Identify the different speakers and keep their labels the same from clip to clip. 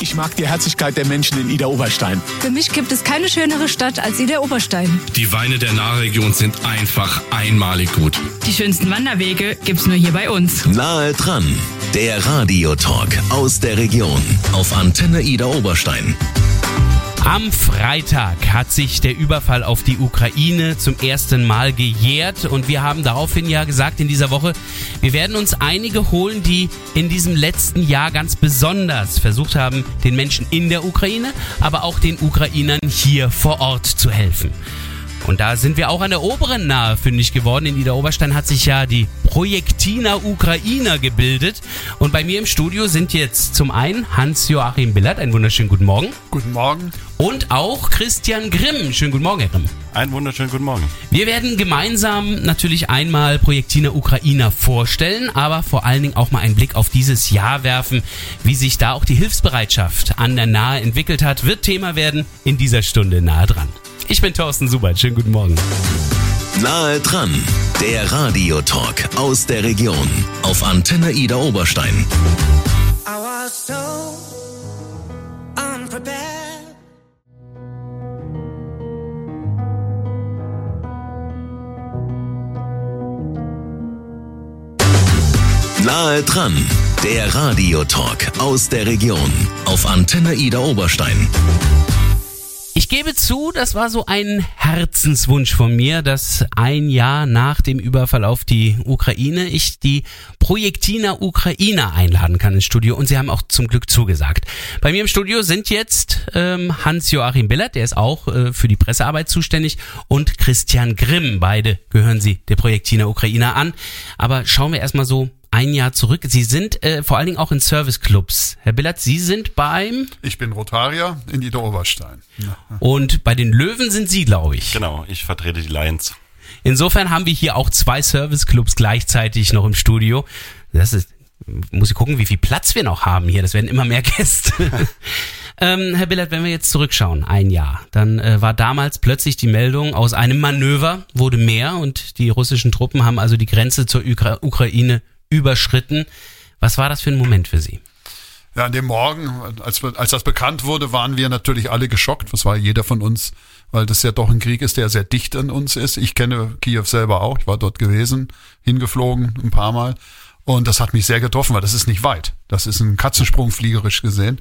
Speaker 1: Ich mag die Herzlichkeit der Menschen in Ida Oberstein.
Speaker 2: Für mich gibt es keine schönere Stadt als Ida Oberstein.
Speaker 3: Die Weine der Nahregion sind einfach einmalig gut.
Speaker 4: Die schönsten Wanderwege gibt's nur hier bei uns.
Speaker 5: Nahe dran, der Radiotalk aus der Region auf Antenne Ida Oberstein.
Speaker 6: Am Freitag hat sich der Überfall auf die Ukraine zum ersten Mal gejährt und wir haben daraufhin ja gesagt in dieser Woche, wir werden uns einige holen, die in diesem letzten Jahr ganz besonders versucht haben, den Menschen in der Ukraine, aber auch den Ukrainern hier vor Ort zu helfen. Und da sind wir auch an der oberen nahe fündig geworden. In Ida Oberstein hat sich ja die Projektiner Ukrainer gebildet. Und bei mir im Studio sind jetzt zum einen Hans-Joachim Billert. Einen wunderschönen guten Morgen.
Speaker 7: Guten Morgen.
Speaker 6: Und auch Christian Grimm. Schönen guten Morgen, Herr Grimm.
Speaker 8: Einen wunderschönen guten Morgen.
Speaker 6: Wir werden gemeinsam natürlich einmal Projektiner Ukrainer vorstellen, aber vor allen Dingen auch mal einen Blick auf dieses Jahr werfen, wie sich da auch die Hilfsbereitschaft an der Nahe entwickelt hat, wird Thema werden in dieser Stunde nahe dran. Ich bin Thorsten Subert. Schönen guten Morgen.
Speaker 5: Nahe dran, der Radiotalk aus der Region auf Antenne Ida Oberstein. I was so unprepared. Nahe dran, der Radiotalk aus der Region auf Antenne Ida Oberstein.
Speaker 6: Ich gebe zu, das war so ein Herzenswunsch von mir, dass ein Jahr nach dem Überfall auf die Ukraine ich die Projektiner Ukrainer einladen kann ins Studio und sie haben auch zum Glück zugesagt. Bei mir im Studio sind jetzt ähm, Hans-Joachim Billert, der ist auch äh, für die Pressearbeit zuständig und Christian Grimm. Beide gehören sie der Projektiner Ukrainer an. Aber schauen wir erstmal so ein Jahr zurück. Sie sind äh, vor allen Dingen auch in Serviceclubs. Herr Billert, Sie sind beim...
Speaker 7: Ich bin Rotarier in Ida Oberstein. Ja.
Speaker 6: Und bei den Löwen sind Sie, glaube ich.
Speaker 8: Genau, ich vertrete die Lions.
Speaker 6: Insofern haben wir hier auch zwei Serviceclubs gleichzeitig noch im Studio. Das ist, muss ich gucken, wie viel Platz wir noch haben hier. Das werden immer mehr Gäste. ähm, Herr Billert, wenn wir jetzt zurückschauen, ein Jahr, dann äh, war damals plötzlich die Meldung, aus einem Manöver wurde mehr und die russischen Truppen haben also die Grenze zur Ukra Ukraine überschritten. Was war das für ein Moment für Sie?
Speaker 7: Ja, an dem Morgen, als, als das bekannt wurde, waren wir natürlich alle geschockt. Was war jeder von uns, weil das ja doch ein Krieg ist, der sehr dicht an uns ist. Ich kenne Kiew selber auch. Ich war dort gewesen, hingeflogen ein paar Mal. Und das hat mich sehr getroffen, weil das ist nicht weit. Das ist ein Katzensprung fliegerisch gesehen.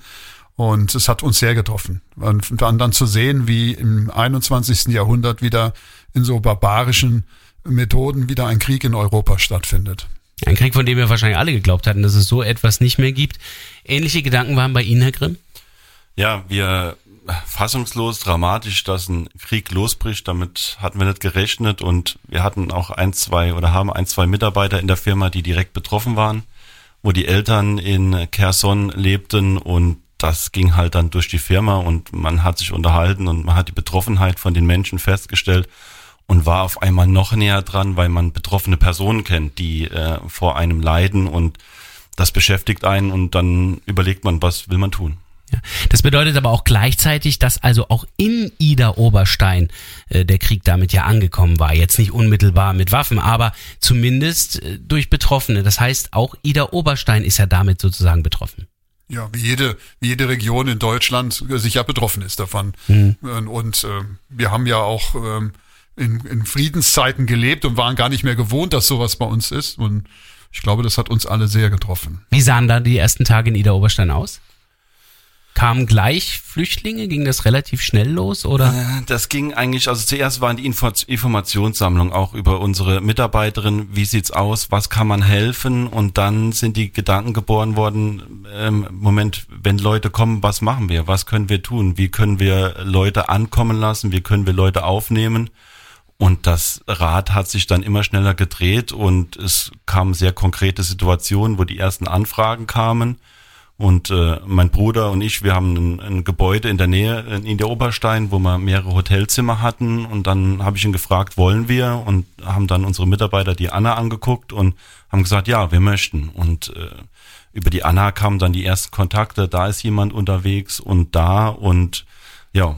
Speaker 7: Und es hat uns sehr getroffen. Und dann, dann zu sehen, wie im 21. Jahrhundert wieder in so barbarischen Methoden wieder ein Krieg in Europa stattfindet.
Speaker 6: Ein Krieg, von dem wir wahrscheinlich alle geglaubt hatten, dass es so etwas nicht mehr gibt. Ähnliche Gedanken waren bei Ihnen, Herr Grimm?
Speaker 8: Ja, wir fassungslos, dramatisch, dass ein Krieg losbricht. Damit hatten wir nicht gerechnet und wir hatten auch ein, zwei oder haben ein, zwei Mitarbeiter in der Firma, die direkt betroffen waren, wo die Eltern in Kherson lebten und das ging halt dann durch die Firma und man hat sich unterhalten und man hat die Betroffenheit von den Menschen festgestellt und war auf einmal noch näher dran, weil man betroffene Personen kennt, die äh, vor einem leiden und das beschäftigt einen und dann überlegt man, was will man tun.
Speaker 6: Ja. Das bedeutet aber auch gleichzeitig, dass also auch in Ida Oberstein äh, der Krieg damit ja angekommen war. Jetzt nicht unmittelbar mit Waffen, aber zumindest äh, durch Betroffene. Das heißt, auch Ida Oberstein ist ja damit sozusagen betroffen.
Speaker 7: Ja, wie jede, wie jede Region in Deutschland sicher betroffen ist davon. Mhm. Und äh, wir haben ja auch ähm, in, in Friedenszeiten gelebt und waren gar nicht mehr gewohnt, dass sowas bei uns ist. Und ich glaube, das hat uns alle sehr getroffen.
Speaker 6: Wie sahen da die ersten Tage in Ida Oberstein aus? Kamen gleich Flüchtlinge? Ging das relativ schnell los oder?
Speaker 8: Äh, das ging eigentlich, also zuerst waren die Info Informationssammlung auch über unsere Mitarbeiterin. Wie sieht's aus? Was kann man helfen? Und dann sind die Gedanken geboren worden, ähm, Moment, wenn Leute kommen, was machen wir? Was können wir tun? Wie können wir Leute ankommen lassen? Wie können wir Leute aufnehmen? Und das Rad hat sich dann immer schneller gedreht und es kamen sehr konkrete Situationen, wo die ersten Anfragen kamen. Und äh, mein Bruder und ich, wir haben ein, ein Gebäude in der Nähe in der Oberstein, wo wir mehrere Hotelzimmer hatten. Und dann habe ich ihn gefragt, wollen wir? Und haben dann unsere Mitarbeiter die Anna angeguckt und haben gesagt, ja, wir möchten. Und äh, über die Anna kamen dann die ersten Kontakte, da ist jemand unterwegs und da. Und ja,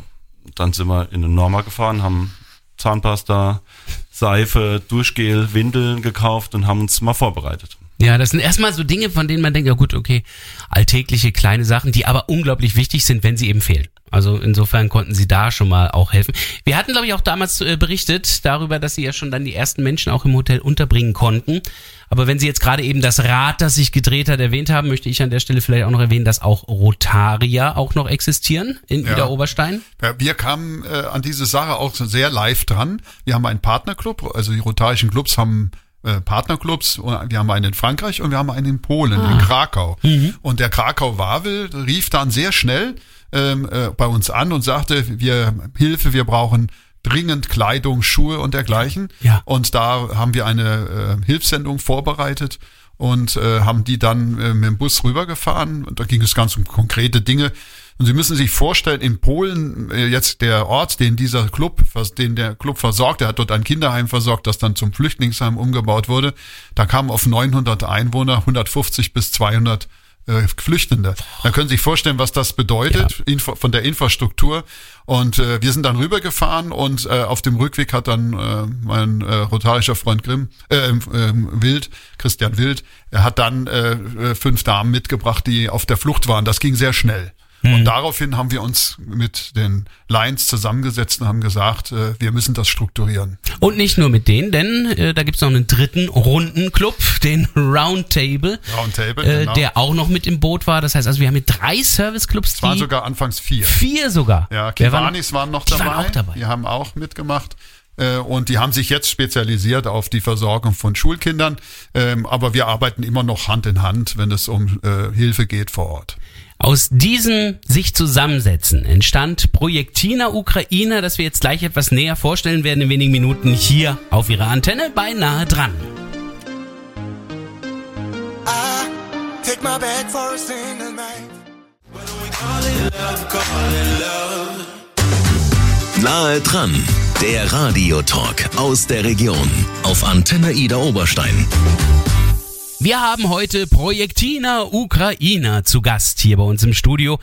Speaker 8: dann sind wir in den Norma gefahren, haben Zahnpasta, Seife, Duschgel, Windeln gekauft und haben uns mal vorbereitet.
Speaker 6: Ja, das sind erstmal so Dinge, von denen man denkt, ja gut, okay, alltägliche kleine Sachen, die aber unglaublich wichtig sind, wenn sie eben fehlen. Also insofern konnten sie da schon mal auch helfen. Wir hatten, glaube ich, auch damals äh, berichtet darüber, dass sie ja schon dann die ersten Menschen auch im Hotel unterbringen konnten. Aber wenn Sie jetzt gerade eben das Rad, das sich gedreht hat, erwähnt haben, möchte ich an der Stelle vielleicht auch noch erwähnen, dass auch Rotarier auch noch existieren in
Speaker 7: Ja.
Speaker 6: Oberstein.
Speaker 7: Ja, wir kamen äh, an diese Sache auch sehr live dran. Wir haben einen Partnerclub, also die rotarischen Clubs haben äh, Partnerclubs. Und Wir haben einen in Frankreich und wir haben einen in Polen, in Krakau. Und der Krakau-Wawel rief dann sehr schnell ähm, äh, bei uns an und sagte, wir Hilfe, wir brauchen dringend Kleidung, Schuhe und dergleichen.
Speaker 6: Ja.
Speaker 7: Und da haben wir eine äh, Hilfssendung vorbereitet und äh, haben die dann äh, mit dem Bus rübergefahren. Und da ging es ganz um konkrete Dinge. Und Sie müssen sich vorstellen, in Polen äh, jetzt der Ort, den dieser Club, den der Club versorgt, der hat dort ein Kinderheim versorgt, das dann zum Flüchtlingsheim umgebaut wurde. Da kamen auf 900 Einwohner 150 bis 200 äh, Flüchtende. Da können Sie sich vorstellen, was das bedeutet Info, von der Infrastruktur. Und äh, wir sind dann rübergefahren und äh, auf dem Rückweg hat dann äh, mein äh, rotarischer Freund Grimm, äh, ähm, Wild, Christian Wild, er hat dann äh, äh, fünf Damen mitgebracht, die auf der Flucht waren. Das ging sehr schnell. Und daraufhin haben wir uns mit den Lions zusammengesetzt und haben gesagt, äh, wir müssen das strukturieren.
Speaker 6: Und nicht nur mit denen, denn äh, da gibt's noch einen dritten Rundenclub, den Roundtable,
Speaker 7: Roundtable,
Speaker 6: äh,
Speaker 7: genau.
Speaker 6: der auch noch mit im Boot war. Das heißt, also wir haben mit drei Serviceclubs,
Speaker 7: Es waren sogar anfangs vier.
Speaker 6: vier sogar.
Speaker 7: Ja, Kiwanis waren noch
Speaker 6: die
Speaker 7: dabei.
Speaker 6: waren auch dabei.
Speaker 7: Die haben auch mitgemacht. Äh, Und die haben sich jetzt spezialisiert auf die Versorgung von Schulkindern. Ähm, Aber wir arbeiten immer noch Hand in Hand, wenn es um äh, Hilfe geht vor Ort.
Speaker 6: Aus diesem sich zusammensetzen entstand Projektina Ukraine, das wir jetzt gleich etwas näher vorstellen werden in wenigen Minuten hier auf Ihrer Antenne beinahe dran.
Speaker 5: Nahe dran, der Radiotalk aus der Region auf Antenne Ida Oberstein.
Speaker 6: Wir haben heute Projektina Ukraina zu Gast hier bei uns im Studio.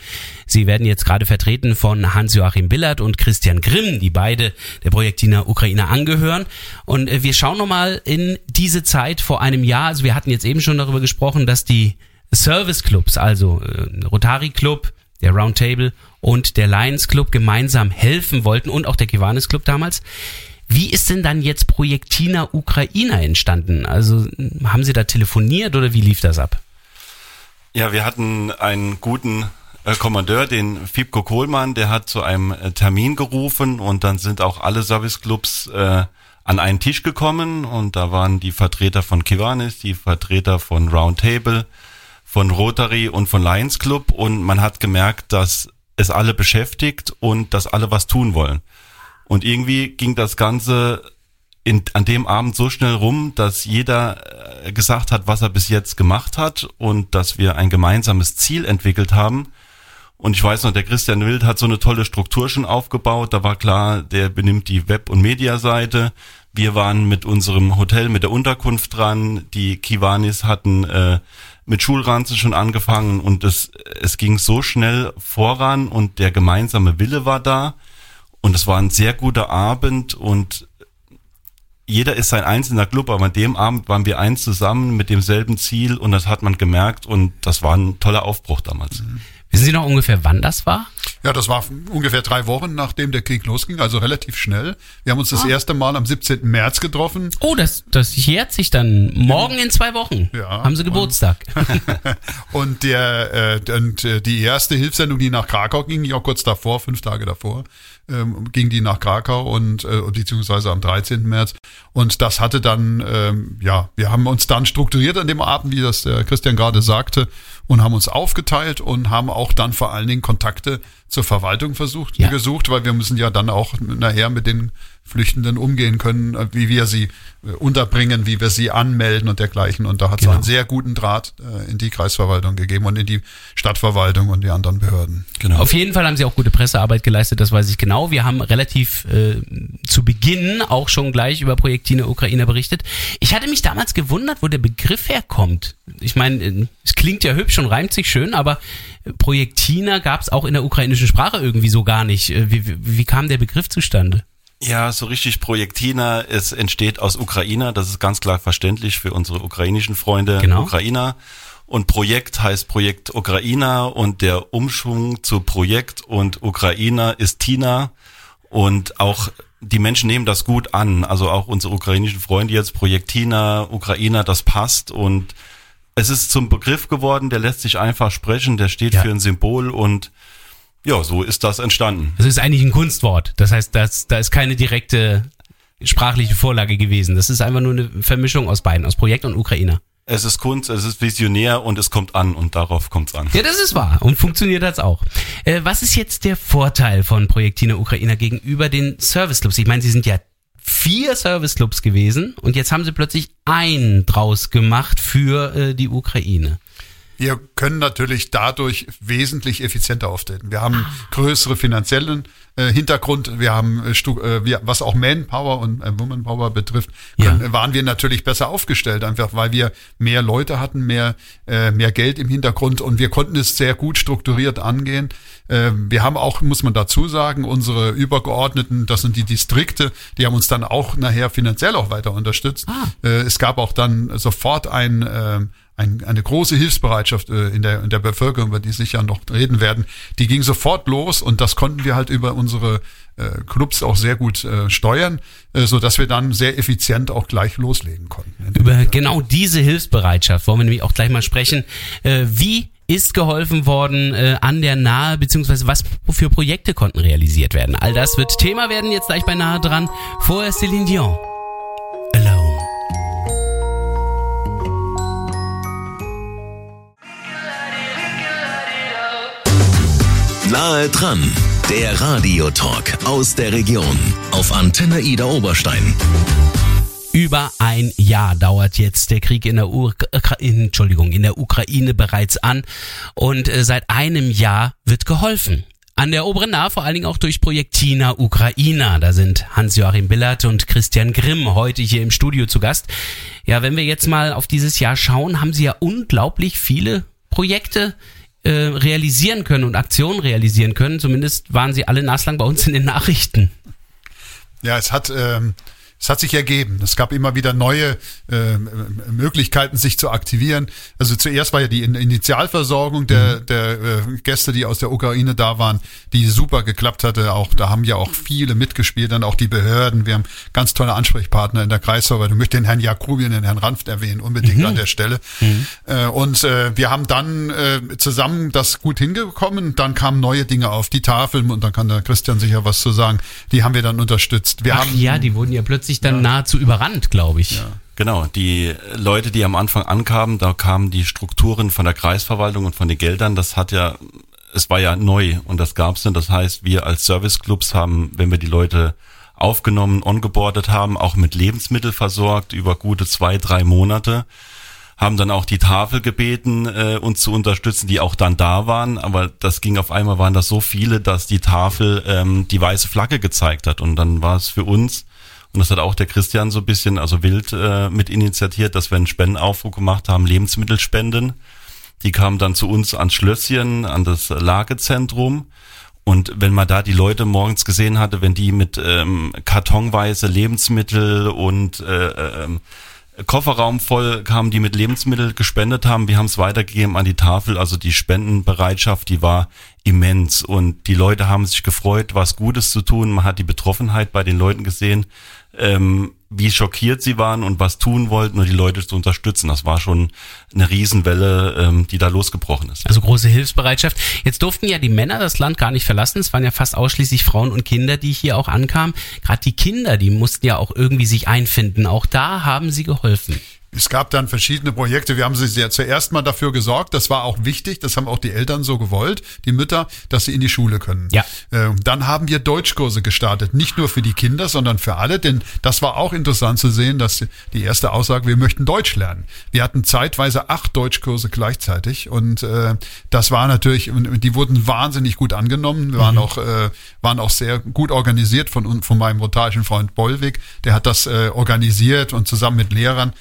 Speaker 6: Sie werden jetzt gerade vertreten von Hans-Joachim Billert und Christian Grimm, die beide der Projektina Ukraina angehören. Und äh, wir schauen nochmal in diese Zeit vor einem Jahr. Also wir hatten jetzt eben schon darüber gesprochen, dass die Service-Clubs, also äh, Rotary Club, der Roundtable und der Lions Club gemeinsam helfen wollten und auch der Kiwanis Club damals. Wie ist denn dann jetzt Projektina Ukraina entstanden? Also haben Sie da telefoniert oder wie lief das ab?
Speaker 8: Ja, wir hatten einen guten äh, Kommandeur, den Fibko Kohlmann, der hat zu einem äh, Termin gerufen und dann sind auch alle Serviceclubs äh, an einen Tisch gekommen und da waren die Vertreter von Kiwanis, die Vertreter von Roundtable, von Rotary und von Lions Club und man hat gemerkt, dass es alle beschäftigt und dass alle was tun wollen. Und irgendwie ging das Ganze in, an dem Abend so schnell rum, dass jeder äh, gesagt hat, was er bis jetzt gemacht hat und dass wir ein gemeinsames Ziel entwickelt haben. Und ich weiß noch, der Christian Wild hat so eine tolle Struktur schon aufgebaut. Da war klar, der benimmt die Web- und Mediaseite. Wir waren mit unserem Hotel, mit der Unterkunft dran. Die Kiwanis hatten äh, mit Schulranzen schon angefangen und es, es ging so schnell voran und der gemeinsame Wille war da. Und es war ein sehr guter Abend und jeder ist sein einzelner Club, aber an dem Abend waren wir eins zusammen mit demselben Ziel und das hat man gemerkt und das war ein toller Aufbruch damals.
Speaker 6: Wissen Sie noch ungefähr, wann das war?
Speaker 7: Ja, das war ungefähr drei Wochen, nachdem der Krieg losging, also relativ schnell. Wir haben uns das erste Mal am 17. März getroffen.
Speaker 6: Oh, das, das jährt sich dann morgen in zwei Wochen.
Speaker 7: Ja,
Speaker 6: Haben Sie Geburtstag.
Speaker 7: Und der äh, und äh, die erste Hilfssendung, die nach Krakau ging, ja kurz davor, fünf Tage davor, ähm, ging die nach Krakau und äh, beziehungsweise am 13. März. Und das hatte dann, ähm, ja, wir haben uns dann strukturiert an dem Abend, wie das der Christian gerade sagte, und haben uns aufgeteilt und haben auch dann vor allen Dingen Kontakte zur Verwaltung versucht,
Speaker 6: Ja.
Speaker 7: gesucht, weil wir müssen ja dann auch nachher mit den Flüchtenden umgehen können, äh, wie wir sie äh, unterbringen, wie wir sie anmelden und dergleichen. Und da hat es
Speaker 6: Genau.
Speaker 7: einen sehr guten Draht äh, in die Kreisverwaltung gegeben und in die Stadtverwaltung und die anderen Behörden.
Speaker 8: Genau.
Speaker 6: Auf jeden Fall haben Sie auch gute Pressearbeit geleistet, das weiß ich genau. Wir haben relativ äh, zu Beginn auch schon gleich über Projektine Ukraine berichtet. Ich hatte mich damals gewundert, wo der Begriff herkommt. Ich meine, es klingt ja hübsch und reimt sich schön, aber Projektina gab es auch in der ukrainischen Sprache irgendwie so gar nicht. Wie, wie, wie kam der Begriff zustande?
Speaker 8: Ja, so richtig Projektina, es entsteht aus Ukrainer, das ist ganz klar verständlich für unsere ukrainischen Freunde
Speaker 6: Genau.
Speaker 8: Ukrainer. Und Projekt heißt Projekt Ukrainer und der Umschwung zu Projekt und Ukrainer ist Tina. Und auch die Menschen nehmen das gut an. Also auch unsere ukrainischen Freunde jetzt, Projektina, Ukrainer, das passt. Und es ist zum Begriff geworden, der lässt sich einfach sprechen, der steht
Speaker 6: Ja.
Speaker 8: für ein Symbol und ja, so ist das entstanden.
Speaker 6: Das ist eigentlich ein Kunstwort. Das heißt, das, da ist keine direkte sprachliche Vorlage gewesen. Das ist einfach nur eine Vermischung aus beiden, aus Projekt und Ukrainer.
Speaker 8: Es ist Kunst, es ist visionär und es kommt an und darauf kommt's an.
Speaker 6: Ja, das ist wahr und funktioniert das auch. Äh, was ist jetzt der Vorteil von Projektine Ukrainer gegenüber den Serviceclubs? Ich meine, sie sind ja vier Serviceclubs gewesen und jetzt haben sie plötzlich einen draus gemacht für äh, die Ukraine.
Speaker 7: Wir können natürlich dadurch wesentlich effizienter auftreten. Wir haben größere finanziellen äh, Hintergrund, wir haben, äh, äh, wir, was auch Manpower und äh, Womanpower betrifft, können,
Speaker 6: Ja.
Speaker 7: waren wir natürlich besser aufgestellt, einfach weil wir mehr Leute hatten, mehr, äh, mehr Geld im Hintergrund und wir konnten es sehr gut strukturiert angehen. Äh, wir haben auch, muss man dazu sagen, unsere Übergeordneten, das sind die Distrikte, die haben uns dann auch nachher finanziell auch weiter unterstützt. Äh, es gab auch dann sofort ein, äh, ein, eine große Hilfsbereitschaft äh, in, der, in der Bevölkerung, über die sicher noch reden werden, die ging sofort los und das konnten wir halt über unsere äh, Clubs auch sehr gut äh, steuern, äh, so dass wir dann sehr effizient auch gleich loslegen konnten.
Speaker 6: Über genau diese Hilfsbereitschaft wollen wir nämlich auch gleich mal sprechen. Äh, wie ist geholfen worden äh, an der Nahe, beziehungsweise was für Projekte konnten realisiert werden? All das wird Thema werden jetzt gleich bei Nahe dran. Vorher Céline Dion. Alone.
Speaker 5: Nahe dran, der Radiotalk aus der Region auf Antenne Ida Oberstein.
Speaker 6: Über ein Jahr dauert jetzt der Krieg in der, Uk Entschuldigung, in der Ukraine bereits an und äh, seit einem Jahr wird geholfen. An der oberen Nahe vor allen Dingen auch durch Projektina Ukraina. Da sind Hans-Joachim Billert und Christian Grimm heute hier im Studio zu Gast. Ja, wenn wir jetzt mal auf dieses Jahr schauen, haben sie ja unglaublich viele Projekte äh, realisieren können und Aktionen realisieren können. Zumindest waren sie alle naslang bei uns in den Nachrichten.
Speaker 7: Ja, es hat, ähm, es hat sich ergeben. Es gab immer wieder neue ähm, Möglichkeiten, sich zu aktivieren. Also zuerst war ja die In- Initialversorgung der, der äh, Gäste, die aus der Ukraine da waren, die super geklappt hatte. Auch da haben ja auch viele mitgespielt, dann auch die Behörden. Wir haben ganz tolle Ansprechpartner in der Kreisverwaltung. Ich möchte den Herrn Jakobien, den Herrn Ranft erwähnen, unbedingt an der Stelle. Äh, und äh, wir haben dann äh, zusammen das gut hingekommen. Dann kamen neue Dinge auf, die Tafeln und dann kann der Christian sicher was zu sagen. Die haben wir dann unterstützt. Wir
Speaker 6: Ach
Speaker 7: haben
Speaker 6: ja, die wurden ja plötzlich dann nahezu überrannt, glaube ich.
Speaker 8: Genau, die Leute, die am Anfang ankamen, da kamen die Strukturen von der Kreisverwaltung und von den Geldern, das hat ja, es war ja neu und das gab's nicht. Das heißt, wir als Serviceclubs haben, wenn wir die Leute aufgenommen, ongeboardet haben, auch mit Lebensmittel versorgt über gute zwei, drei Monate haben dann auch die Tafel gebeten, äh, uns zu unterstützen, die auch dann da waren. Aber das ging auf einmal, waren das so viele, dass die Tafel ähm, die weiße Flagge gezeigt hat. Und dann war es für uns, und das hat auch der Christian so ein bisschen, also wild äh, mit initiiert, dass wir einen Spendenaufruf gemacht haben, Lebensmittelspenden. Die kamen dann zu uns ans Schlösschen, an das Lagezentrum. Und wenn man da die Leute morgens gesehen hatte, wenn die mit ähm, kartonweise Lebensmittel und äh, ähm, Kofferraum voll kamen, die mit Lebensmittel gespendet haben. Wir haben es weitergegeben an die Tafel. Also die Spendenbereitschaft, die war immens. Und die Leute haben sich gefreut, was Gutes zu tun. Man hat die Betroffenheit bei den Leuten gesehen, ähm, wie schockiert sie waren und was tun wollten und die Leute zu unterstützen. Das war schon eine Riesenwelle, ähm, die da losgebrochen ist.
Speaker 6: Also große Hilfsbereitschaft. Jetzt durften ja die Männer das Land gar nicht verlassen. Es waren ja fast ausschließlich Frauen und Kinder, die hier auch ankamen. Gerade die Kinder, die mussten ja auch irgendwie sich einfinden. Auch da haben sie geholfen.
Speaker 7: Es gab dann verschiedene Projekte. Wir haben sie ja zuerst mal dafür gesorgt. Das war auch wichtig. Das haben auch die Eltern so gewollt, die Mütter, dass sie in die Schule können.
Speaker 6: Ja.
Speaker 7: Ähm, Dann haben wir Deutschkurse gestartet. Nicht nur für die Kinder, sondern für alle. Denn das war auch interessant zu sehen, dass die erste Aussage, wir möchten Deutsch lernen. Wir hatten zeitweise acht Deutschkurse gleichzeitig. Und äh, das war natürlich, und die wurden wahnsinnig gut angenommen. Wir waren auch, äh, waren auch sehr gut organisiert von, von meinem rotarischen Freund Bollwig. Der hat das äh, organisiert und zusammen mit Lehrern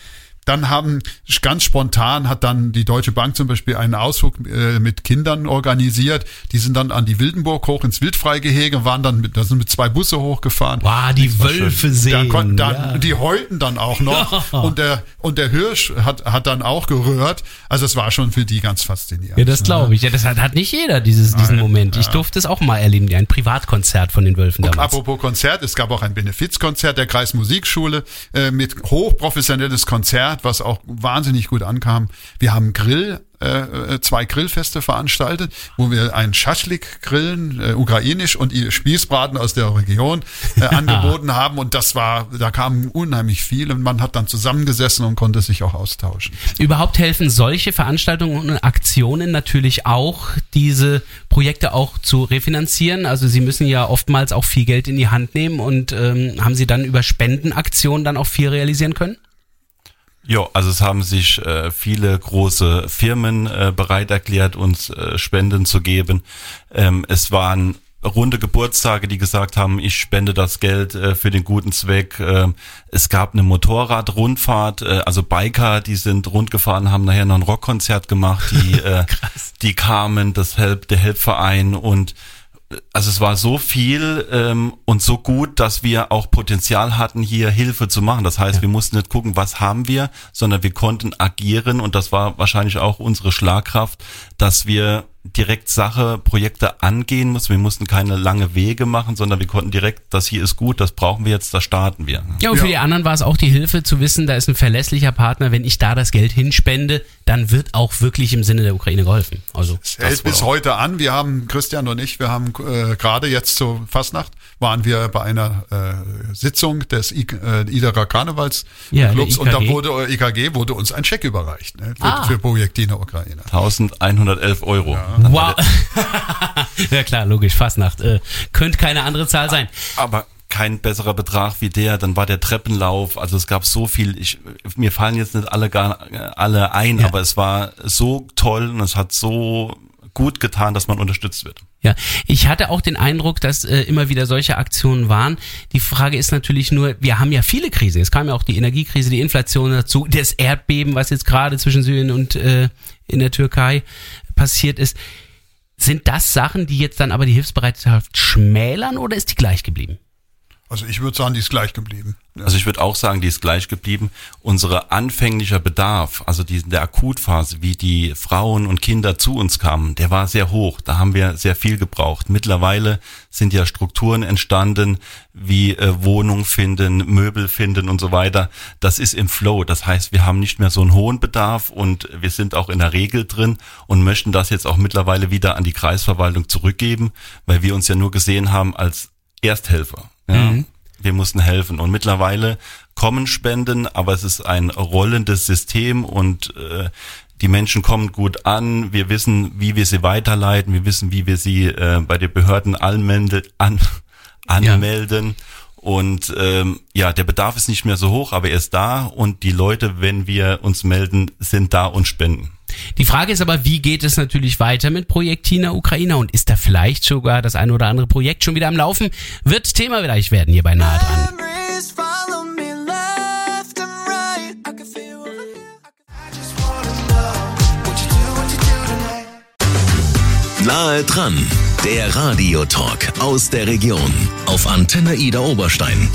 Speaker 7: dann haben ganz spontan hat dann die Deutsche Bank zum Beispiel einen Ausflug äh, mit Kindern organisiert. Die sind dann an die Wildenburg hoch ins Wildfreigehege, waren dann mit, da sind mit zwei Busse hochgefahren.
Speaker 6: Wow, die Wölfe
Speaker 7: Da
Speaker 6: sehen.
Speaker 7: kon, dann,
Speaker 6: ja.
Speaker 7: Die heulten dann auch noch und der und der Hirsch hat hat dann auch gerührt. Also es war schon für die ganz faszinierend.
Speaker 6: Ja, das glaube ich. Ja, das hat, hat nicht jeder dieses, diesen Moment. Ich durfte es auch mal erleben, ein Privatkonzert von den Wölfen damals.
Speaker 7: Apropos Konzert, es gab auch ein Benefizkonzert der Kreismusikschule äh, mit hochprofessionelles Konzert, was auch wahnsinnig gut ankam. Wir haben Grill, äh, äh, zwei Grillfeste veranstaltet, wo wir einen Schaschlik grillen, äh, ukrainisch und ihr Spießbraten aus der Region äh, angeboten haben und das war, da kamen unheimlich viel und man hat dann zusammengesessen und konnte sich auch austauschen.
Speaker 6: Überhaupt helfen solche Veranstaltungen und Aktionen natürlich auch, diese Projekte auch zu refinanzieren. Also Sie müssen ja oftmals auch viel Geld in die Hand nehmen und ähm, haben Sie dann über Spendenaktionen dann auch viel realisieren können?
Speaker 8: Ja, also es haben sich äh, viele große Firmen äh, bereit erklärt, uns äh, Spenden zu geben. Ähm, es waren runde Geburtstage, die gesagt haben, ich spende das Geld äh, für den guten Zweck. Ähm, es gab eine Motorradrundfahrt, äh, also Biker, die sind rundgefahren, haben nachher noch ein Rockkonzert gemacht, die, äh, die kamen, das Help, der Helpverein und also es war so viel ähm, und so gut, dass wir auch Potenzial hatten, hier Hilfe zu machen. Das heißt, wir mussten nicht gucken, was haben wir, sondern wir konnten agieren und das war wahrscheinlich auch unsere Schlagkraft, dass wir direkt Sache, Projekte angehen mussten. Wir mussten keine lange Wege machen, sondern wir konnten direkt, das hier ist gut, das brauchen wir jetzt, da starten wir.
Speaker 6: Ja, und für die anderen war es auch die Hilfe zu wissen, da ist ein verlässlicher Partner, wenn ich da das Geld hinspende, dann wird auch wirklich im Sinne der Ukraine geholfen. Also
Speaker 7: Es hält bis heute an. Wir haben, Christian und ich, wir haben äh, gerade jetzt zur Fastnacht, waren wir bei einer äh, Sitzung des I, äh, Iderer Karnevalsclubs
Speaker 6: Ja, der
Speaker 7: und da wurde äh, IKG wurde uns ein Scheck überreicht ne, für,
Speaker 6: Ah.
Speaker 7: für Projektine Ukraine.
Speaker 8: 1111 Euro.
Speaker 6: Wow. ja klar, logisch, Fastnacht. Äh, könnte keine andere Zahl sein.
Speaker 8: aber kein besserer Betrag wie der, dann war der Treppenlauf, also es gab so viel, ich, mir fallen jetzt nicht alle gar, alle ein,
Speaker 6: Ja.
Speaker 8: aber es war so toll und es hat so gut getan, dass man unterstützt wird.
Speaker 6: Ja, ich hatte auch den Eindruck, dass äh, immer wieder solche Aktionen waren. Die Frage ist natürlich nur, wir haben ja viele Krisen. Es kam ja auch die Energiekrise, die Inflation dazu, das Erdbeben, was jetzt gerade zwischen Syrien und äh, in der Türkei passiert ist. Sind das Sachen, die jetzt dann aber die Hilfsbereitschaft schmälern oder ist die gleich geblieben?
Speaker 7: Also ich würde sagen, die ist gleich geblieben. Ja.
Speaker 8: Also ich würde auch sagen, die ist gleich geblieben. Unsere anfänglicher Bedarf, also die der Akutphase, wie die Frauen und Kinder zu uns kamen, der war sehr hoch. Da haben wir sehr viel gebraucht. Mittlerweile sind ja Strukturen entstanden, wie äh, Wohnung finden, Möbel finden und so weiter. Das ist im Flow. Das heißt, wir haben nicht mehr so einen hohen Bedarf und wir sind auch in der Regel drin und möchten das jetzt auch mittlerweile wieder an die Kreisverwaltung zurückgeben, weil wir uns ja nur gesehen haben als Ersthelfer. Ja? Wir mussten helfen. Und mittlerweile kommen Spenden, aber es ist ein rollendes System und äh, die Menschen kommen gut an. Wir wissen, wie wir sie weiterleiten. Wir wissen, wie wir sie äh, bei den Behörden anmelde, an, anmelden. Und ähm, ja, der Bedarf ist nicht mehr so hoch, aber er ist da. Und die Leute, wenn wir uns melden, sind da und spenden.
Speaker 6: Die Frage ist aber, wie geht es natürlich weiter mit Projekt Tina Ukraine und ist da vielleicht sogar das eine oder andere Projekt schon wieder am Laufen? Wird Thema vielleicht werden hier bei Nahe dran.
Speaker 5: Nahe dran, der Radiotalk aus der Region auf Antenne Ida Oberstein.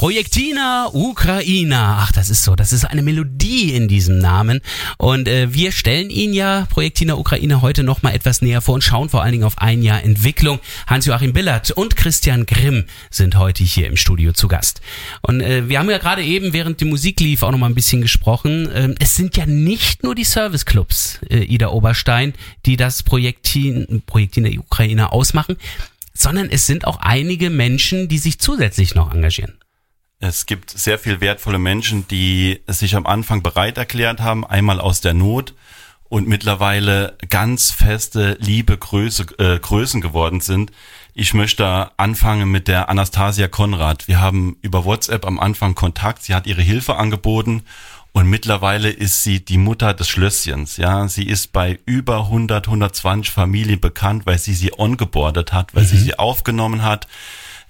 Speaker 6: Projektina Ukraina. Ach, das ist so. Das ist eine Melodie in diesem Namen. Und äh, wir stellen Ihnen ja Projektina Ukraine heute noch mal etwas näher vor und schauen vor allen Dingen auf ein Jahr Entwicklung. Hans-Joachim Billert und Christian Grimm sind heute hier im Studio zu Gast. Und äh, wir haben ja gerade eben, während die Musik lief, auch noch mal ein bisschen gesprochen. Ähm, es sind ja nicht nur die Serviceclubs äh, Ida Oberstein, die das Projektin, Projektina Ukraine ausmachen, sondern es sind auch einige Menschen, die sich zusätzlich noch engagieren.
Speaker 8: Es gibt sehr viel wertvolle Menschen, die sich am Anfang bereit erklärt haben, einmal aus der Not und mittlerweile ganz feste, liebe Größe, äh, Größen geworden sind. Ich möchte anfangen mit der Anastasia Konrad. Wir haben über WhatsApp am Anfang Kontakt. Sie hat ihre Hilfe angeboten und mittlerweile ist sie die Mutter des Schlösschens. Ja, sie ist bei über 100, 120 Familien bekannt, weil sie sie ongeboardet hat, weil sie sie aufgenommen hat.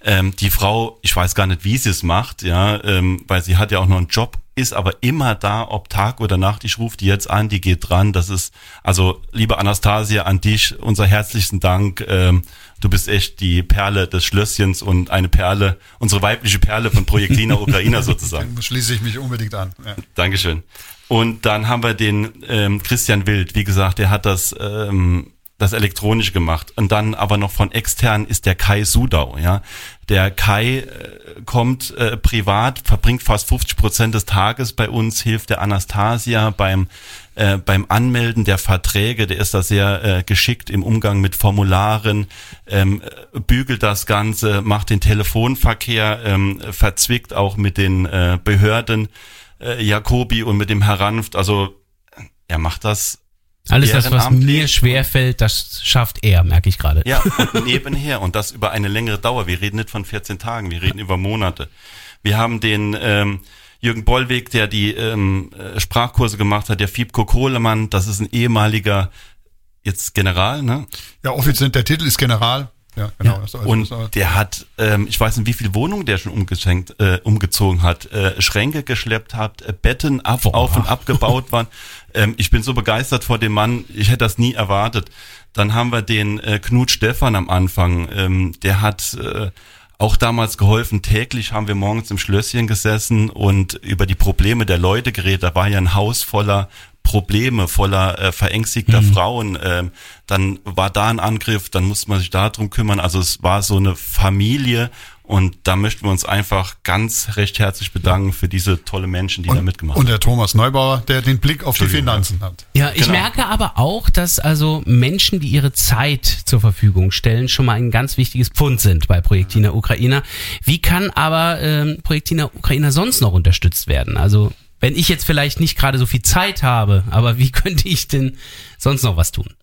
Speaker 8: Ähm, die Frau, ich weiß gar nicht, wie sie es macht, ja, ähm, weil sie hat ja auch noch einen Job ist aber immer da, ob Tag oder Nacht. Ich rufe die jetzt an, die geht dran. Das ist, also liebe Anastasia, an dich unser herzlichsten Dank. Ähm, du bist echt die Perle des Schlösschens und eine Perle, unsere weibliche Perle von Projektina Ukraina sozusagen.
Speaker 7: Dann schließe ich mich unbedingt an. Ja.
Speaker 8: Dankeschön. Und dann haben wir den ähm, Christian Wild, wie gesagt, der hat das ähm, das elektronisch gemacht. Und dann aber noch von extern ist der Kai Sudau, ja. Der Kai äh, kommt äh, privat, verbringt fast 50 Prozent des Tages bei uns, hilft der Anastasia beim äh, beim Anmelden der Verträge, der ist da sehr äh, geschickt im Umgang mit Formularen, ähm, äh, bügelt das Ganze, macht den Telefonverkehr, ähm, verzwickt auch mit den äh, Behörden, äh, Jacobi und mit dem Herr. Also er macht das
Speaker 6: Alles das, was mir schwerfällt, das schafft er, merke ich gerade.
Speaker 8: ja, und nebenher und das über eine längere Dauer. Wir reden nicht von 14 Tagen, wir reden über Monate. Wir haben den ähm, Jürgen Bollweg, der die ähm, äh, Sprachkurse gemacht hat, der Fiebko Kohlemann, das ist ein ehemaliger jetzt General, ne?
Speaker 7: ja, offiziell der Titel ist General. Ja, genau. Das- also
Speaker 8: Und der hat, ähm, ich weiß nicht, wie viele Wohnungen der schon umgeschenkt, äh, umgezogen hat, äh, Schränke geschleppt hat, äh, Betten ab, auf und abgebaut waren. Ähm, ich bin so begeistert vor dem Mann, ich hätte das nie erwartet. Dann haben wir den äh, Knut Stefan am Anfang, ähm, der hat äh, auch damals geholfen. Täglich haben wir morgens im Schlösschen gesessen und über die Probleme der Leute geredet. Da war ja ein Haus voller Probleme, voller äh, verängstigter Frauen. Ähm, dann war da ein Angriff, dann musste man sich darum kümmern. Also es war so eine Familie und da möchten wir uns einfach ganz recht herzlich bedanken für diese tolle Menschen, die da mitgemacht
Speaker 7: und
Speaker 8: haben.
Speaker 7: der Thomas Neubauer, der den Blick auf die Finanzen hat.
Speaker 6: Ja, ich
Speaker 8: Genau.
Speaker 6: merke aber auch, dass also Menschen, die ihre Zeit zur Verfügung stellen, schon mal ein ganz wichtiges Pfund sind bei Projektina Ukraina. Wie kann aber ähm, Projektina Ukraina sonst noch unterstützt werden? Also wenn ich jetzt vielleicht nicht gerade so viel Zeit habe, aber wie könnte ich denn sonst noch was tun?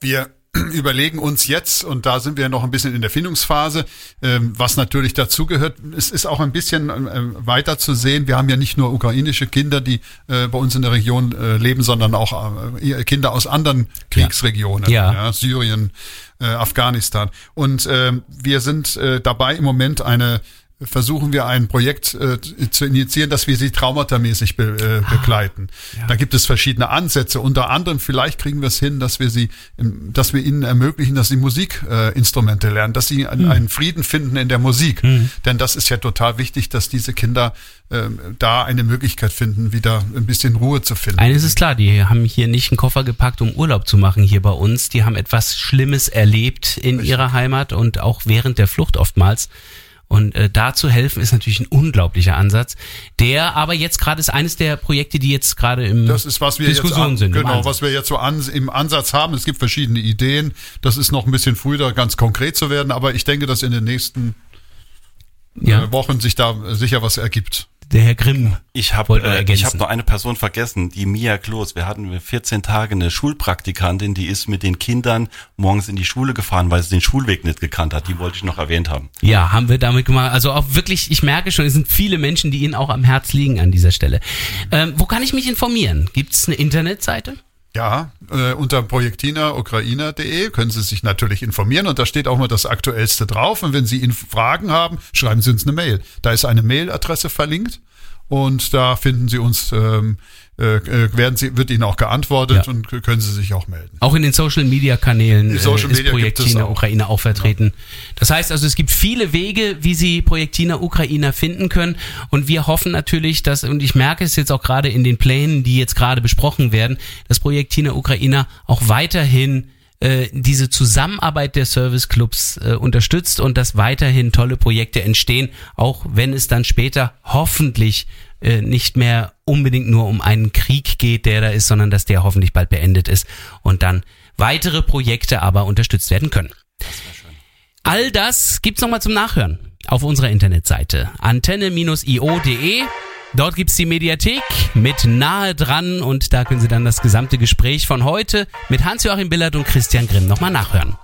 Speaker 7: Wir überlegen uns jetzt, und da sind wir noch ein bisschen in der Findungsphase, ähm, was natürlich dazugehört. Es ist auch ein bisschen ähm, weiter zu sehen. Wir haben ja nicht nur ukrainische Kinder, die äh, bei uns in der Region äh, leben, sondern auch äh, Kinder aus anderen Kriegsregionen,
Speaker 6: Ja.
Speaker 7: Syrien, äh, Afghanistan. Und ähm, wir sind dabei im Moment eine versuchen wir ein Projekt äh, zu initiieren, dass wir sie traumatamäßig be, äh, begleiten. Da gibt es verschiedene Ansätze. Unter anderem vielleicht kriegen wir es hin, dass wir sie, im- dass wir ihnen ermöglichen, dass sie Musikinstrumente äh, lernen, dass sie einen, einen Frieden finden in der Musik. Denn das ist ja total wichtig, dass diese Kinder ähm, da eine Möglichkeit finden, wieder ein bisschen Ruhe zu finden.
Speaker 6: Eines ist klar, die haben hier nicht einen Koffer gepackt, um Urlaub zu machen hier bei uns. Die haben etwas Schlimmes erlebt in ihrer Heimat und auch während der Flucht oftmals. Und äh, da zu helfen ist natürlich ein unglaublicher Ansatz, der aber jetzt gerade ist eines der Projekte, die jetzt gerade im
Speaker 7: Das ist, was wir
Speaker 6: Diskussion
Speaker 7: jetzt,
Speaker 6: sind. im
Speaker 7: Genau, was wir jetzt so an, im Ansatz haben. Es gibt verschiedene Ideen. Das ist noch ein bisschen früh, da ganz konkret zu werden. Aber ich denke, dass in den nächsten
Speaker 6: ja,
Speaker 7: äh, Wochen sich da sicher was ergibt.
Speaker 6: Der Herr Grimm.
Speaker 8: Ich habe äh, ich hab noch eine Person vergessen, die Mia Klos. Wir hatten 14 Tage eine Schulpraktikantin, die ist mit den Kindern morgens in die Schule gefahren, weil sie den Schulweg nicht gekannt hat. Die wollte ich noch erwähnt haben.
Speaker 6: Ja, haben wir damit gemacht. Also auch wirklich, ich merke schon, es sind viele Menschen, die Ihnen auch am Herz liegen an dieser Stelle. Ähm, wo kann ich mich informieren? Gibt es eine Internetseite?
Speaker 7: Ja, äh, unter projektinaukraina.de können Sie sich natürlich informieren und da steht auch mal das Aktuellste drauf. Und wenn Sie in Fragen haben, schreiben Sie uns eine Mail. Da ist eine Mailadresse verlinkt und da finden Sie uns, ähm, äh, äh, werden Sie, wird Ihnen auch geantwortet
Speaker 6: Ja.
Speaker 7: und können Sie sich auch melden.
Speaker 6: Auch in den Social Media Kanälen äh,
Speaker 7: Social
Speaker 6: ist
Speaker 7: Media es
Speaker 6: Projektina
Speaker 7: auch.
Speaker 6: Ukraine auch vertreten. Das heißt also, es gibt viele Wege, wie Sie Projektina Ukraine finden können. Und wir hoffen natürlich, dass, und ich merke es jetzt auch gerade in den Plänen, die jetzt gerade besprochen werden, dass Projektina Ukraine auch weiterhin äh, diese Zusammenarbeit der Serviceclubs äh, unterstützt und dass weiterhin tolle Projekte entstehen, auch wenn es dann später hoffentlich äh, nicht mehr unbedingt nur um einen Krieg geht, der da ist, sondern dass der hoffentlich bald beendet ist und dann weitere Projekte aber unterstützt werden können. All das gibt's nochmal zum Nachhören auf unserer Internetseite antenne-io.de. Dort gibt's die Mediathek mit nahe dran und da können Sie dann das gesamte Gespräch von heute mit Hans-Joachim Billert und Christian Grimm nochmal nachhören.